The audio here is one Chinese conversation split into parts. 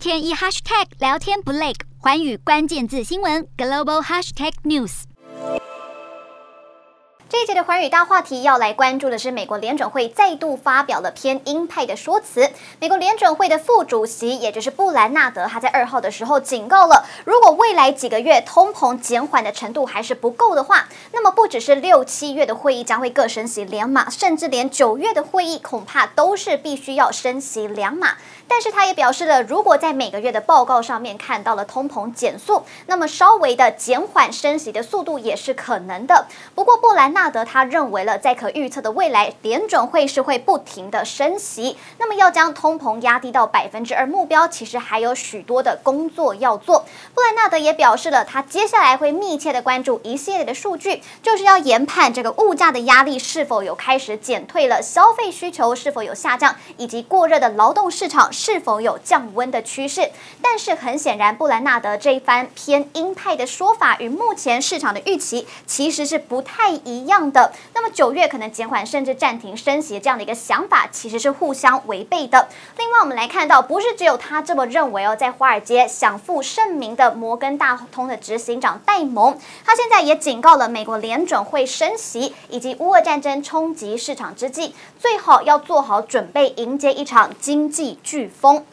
天一 hashtag 聊天不累，寰宇关键字新闻 global hashtag news。这一节的寰宇大话题要来关注的是，美国联准会再度发表了偏鹰派的说辞。美国联准会的副主席，也就是布兰纳德，他在二号的时候警告了，如果未来几个月通膨减缓的程度还是不够的话，那么不只是六七月的会议将会各升息两码，甚至连九月的会议恐怕都是必须要升息两码。但是他也表示了，如果在每个月的报告上面看到了通膨减速，那么稍微的减缓升息的速度也是可能的。不过布兰纳德他认为了，在可预测的未来，联准会是会不停的升息。那么要将通膨压低到百分之二目标，其实还有许多的工作要做。布兰纳德也表示了，他接下来会密切的关注一系列的数据，就是要研判这个物价的压力是否有开始减退了，消费需求是否有下降，以及过热的劳动市场。是否有降温的趋势？但是很显然，布兰纳德这一番偏鹰派的说法与目前市场的预期其实是不太一样的。那么九月可能减缓甚至暂停升息这样的一个想法，其实是互相违背的。另外，我们来看到，不是只有他这么认为哦，在华尔街享负盛名的摩根大通的执行长戴蒙，他现在也警告了美国联准会升息以及乌俄战争冲击市场之际，最好要做好准备，迎接一场经济飓风。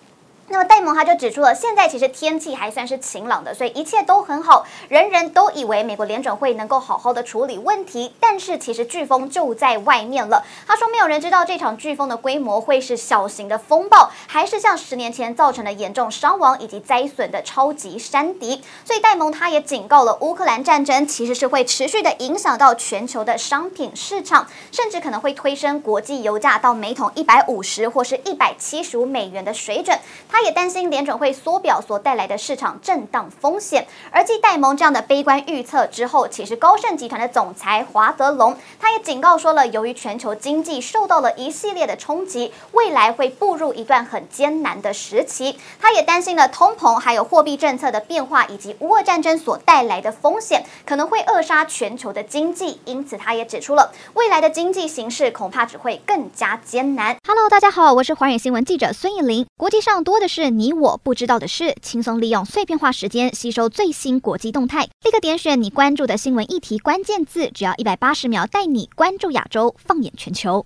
那么戴蒙他就指出了，现在其实天气还算是晴朗的，所以一切都很好，人人都以为美国联准会能够好好的处理问题，但是其实飓风就在外面了。他说，没有人知道这场飓风的规模会是小型的风暴，还是像十年前造成的严重伤亡以及灾损的超级山迪。所以戴蒙他也警告了，乌克兰战争其实是会持续的影响到全球的商品市场，甚至可能会推升国际油价到每桶一百五十或是一百七十五美元的水准。他他也担心联准会缩表所带来的市场震荡风险，而继戴蒙这样的悲观预测之后，其实高盛集团的总裁华德龙他也警告说了，由于全球经济受到了一系列的冲击，未来会步入一段很艰难的时期。他也担心了通膨，还有货币政策的变化，以及乌俄战争所带来的风险，可能会扼杀全球的经济。因此，他也指出了未来的经济形势恐怕只会更加艰难。Hello，大家好，我是华远新闻记者孙艺林。国际上多的是你我不知道的事，轻松利用碎片化时间吸收最新国际动态，立刻点选你关注的新闻议题关键字，只要一百八十秒，带你关注亚洲，放眼全球。